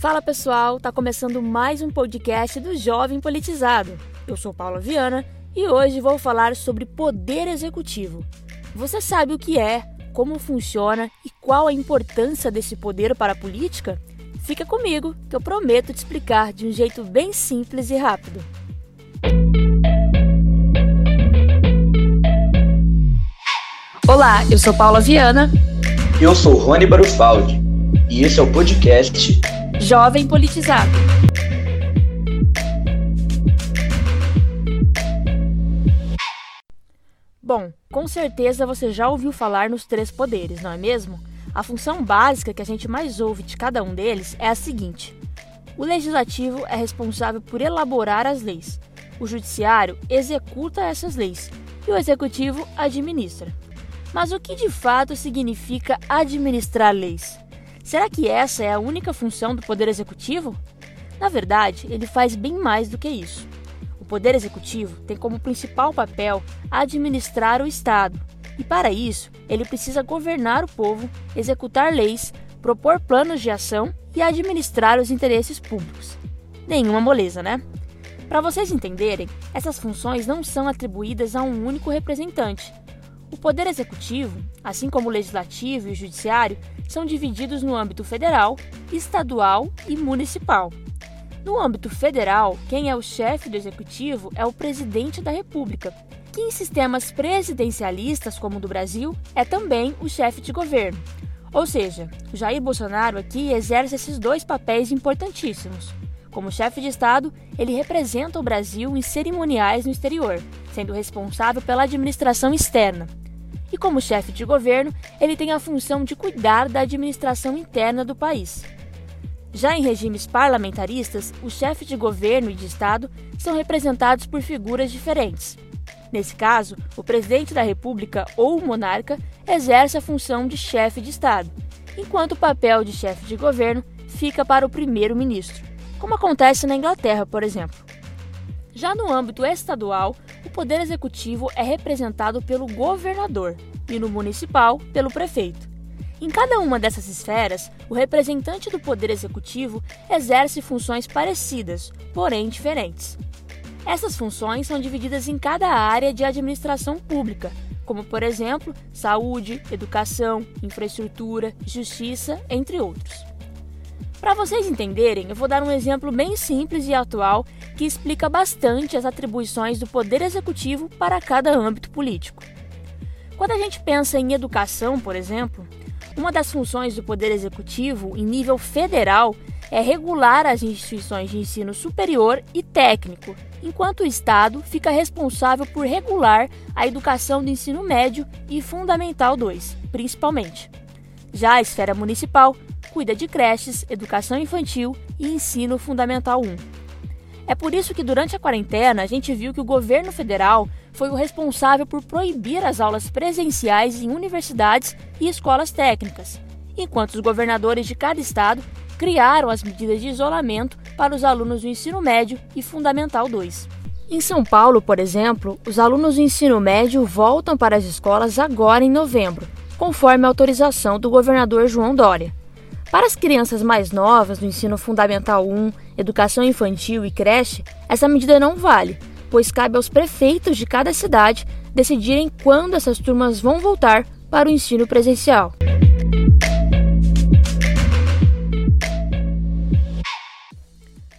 Fala pessoal, tá começando mais um podcast do Jovem Politizado. Eu sou Paula Viana e hoje vou falar sobre poder executivo. Você sabe o que é, como funciona e qual a importância desse poder para a política? Fica comigo que eu prometo te explicar de um jeito bem simples e rápido. Olá, eu sou Paula Viana. Eu sou Rony Barufaldi e esse é o podcast Jovem Politizado. Bom, com certeza você já ouviu falar nos três poderes, não é mesmo? A função básica que a gente mais ouve de cada um deles é a seguinte: o legislativo é responsável por elaborar as leis, o judiciário executa essas leis e o executivo administra. Mas o que de fato significa administrar leis? Será que essa é a única função do Poder Executivo? Na verdade, ele faz bem mais do que isso. O Poder Executivo tem como principal papel administrar o Estado, e para isso, ele precisa governar o povo, executar leis, propor planos de ação e administrar os interesses públicos. Nenhuma moleza, né? Para vocês entenderem, essas funções não são atribuídas a um único representante, o Poder Executivo, assim como o Legislativo e o Judiciário, são divididos no âmbito federal, estadual e municipal. No âmbito federal, quem é o chefe do Executivo é o Presidente da República, que em sistemas presidencialistas como o do Brasil é também o chefe de governo. Ou seja, Jair Bolsonaro aqui exerce esses dois papéis importantíssimos. Como chefe de Estado, ele representa o Brasil em cerimoniais no exterior, sendo responsável pela administração externa. E como chefe de governo, ele tem a função de cuidar da administração interna do país. Já em regimes parlamentaristas, os chefes de governo e de Estado são representados por figuras diferentes. Nesse caso, o presidente da República ou o monarca exerce a função de chefe de Estado, enquanto o papel de chefe de governo fica para o primeiro-ministro, como acontece na Inglaterra, por exemplo. Já no âmbito estadual, o poder executivo é representado pelo governador e no municipal pelo prefeito. Em cada uma dessas esferas, o representante do poder executivo exerce funções parecidas, porém diferentes. Essas funções são divididas em cada área de administração pública, como, por exemplo, saúde, educação, infraestrutura, justiça, entre outros. Para vocês entenderem, eu vou dar um exemplo bem simples e atual que explica bastante as atribuições do Poder Executivo para cada âmbito político. Quando a gente pensa em educação, por exemplo, uma das funções do Poder Executivo em nível federal é regular as instituições de ensino superior e técnico, enquanto o Estado fica responsável por regular a educação do ensino médio e fundamental 2, principalmente. Já a esfera municipal cuida de creches, educação infantil e ensino fundamental 1. É por isso que durante a quarentena a gente viu que o governo federal foi o responsável por proibir as aulas presenciais em universidades e escolas técnicas, enquanto os governadores de cada estado criaram as medidas de isolamento para os alunos do ensino médio e fundamental 2. Em São Paulo, por exemplo, os alunos do ensino médio voltam para as escolas agora em novembro, conforme a autorização do governador João Dória. Para as crianças mais novas do ensino fundamental 1, educação infantil e creche, essa medida não vale, pois cabe aos prefeitos de cada cidade decidirem quando essas turmas vão voltar para o ensino presencial.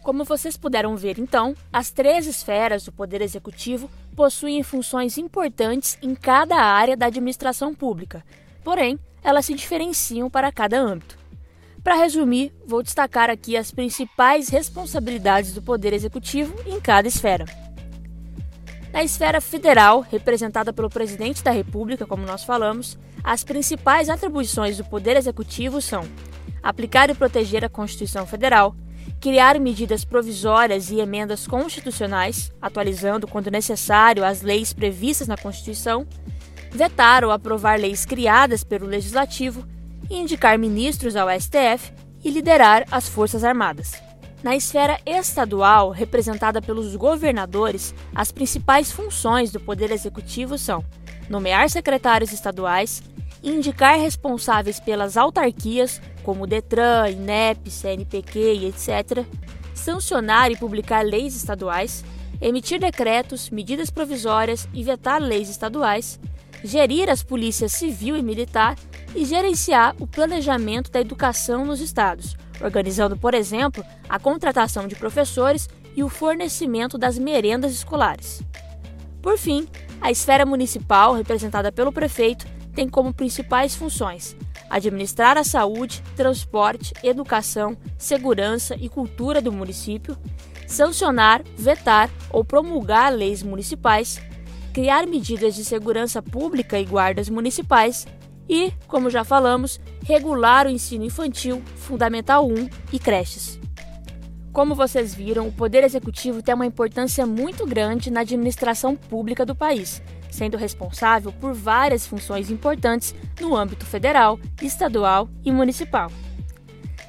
Como vocês puderam ver, então, as três esferas do Poder Executivo possuem funções importantes em cada área da administração pública, porém, elas se diferenciam para cada âmbito. Para resumir, vou destacar aqui as principais responsabilidades do Poder Executivo em cada esfera. Na esfera federal, representada pelo Presidente da República, como nós falamos, as principais atribuições do Poder Executivo são aplicar e proteger a Constituição Federal, criar medidas provisórias e emendas constitucionais, atualizando, quando necessário, as leis previstas na Constituição, vetar ou aprovar leis criadas pelo Legislativo, indicar ministros ao STF e liderar as Forças Armadas. Na esfera estadual, representada pelos governadores, as principais funções do Poder Executivo são nomear secretários estaduais, indicar responsáveis pelas autarquias, como Detran, INEP, CNPq e etc., sancionar e publicar leis estaduais, emitir decretos, medidas provisórias e vetar leis estaduais, gerir as polícias civil e militar e gerenciar o planejamento da educação nos estados, organizando, por exemplo, a contratação de professores e o fornecimento das merendas escolares. Por fim, a esfera municipal, representada pelo prefeito, tem como principais funções administrar a saúde, transporte, educação, segurança e cultura do município, sancionar, vetar ou promulgar leis municipais, criar medidas de segurança pública e guardas municipais e, como já falamos, regular o ensino infantil, fundamental 1 e creches. Como vocês viram, o Poder Executivo tem uma importância muito grande na administração pública do país sendo responsável por várias funções importantes no âmbito federal, estadual e municipal.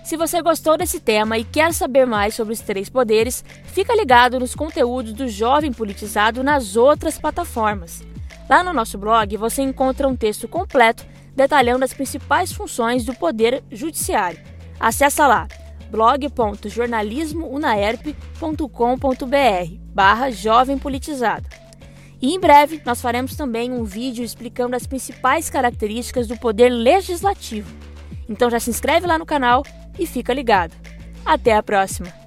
Se você gostou desse tema e quer saber mais sobre os três poderes, fica ligado nos conteúdos do Jovem Politizado nas outras plataformas. Lá no nosso blog você encontra um texto completo detalhando as principais funções do Poder Judiciário. Acesse lá blog.jornalismounaerp.com.br barra Jovem Politizado. E em breve nós faremos também um vídeo explicando as principais características do poder legislativo. Então já se inscreve lá no canal e fica ligado. Até a próxima!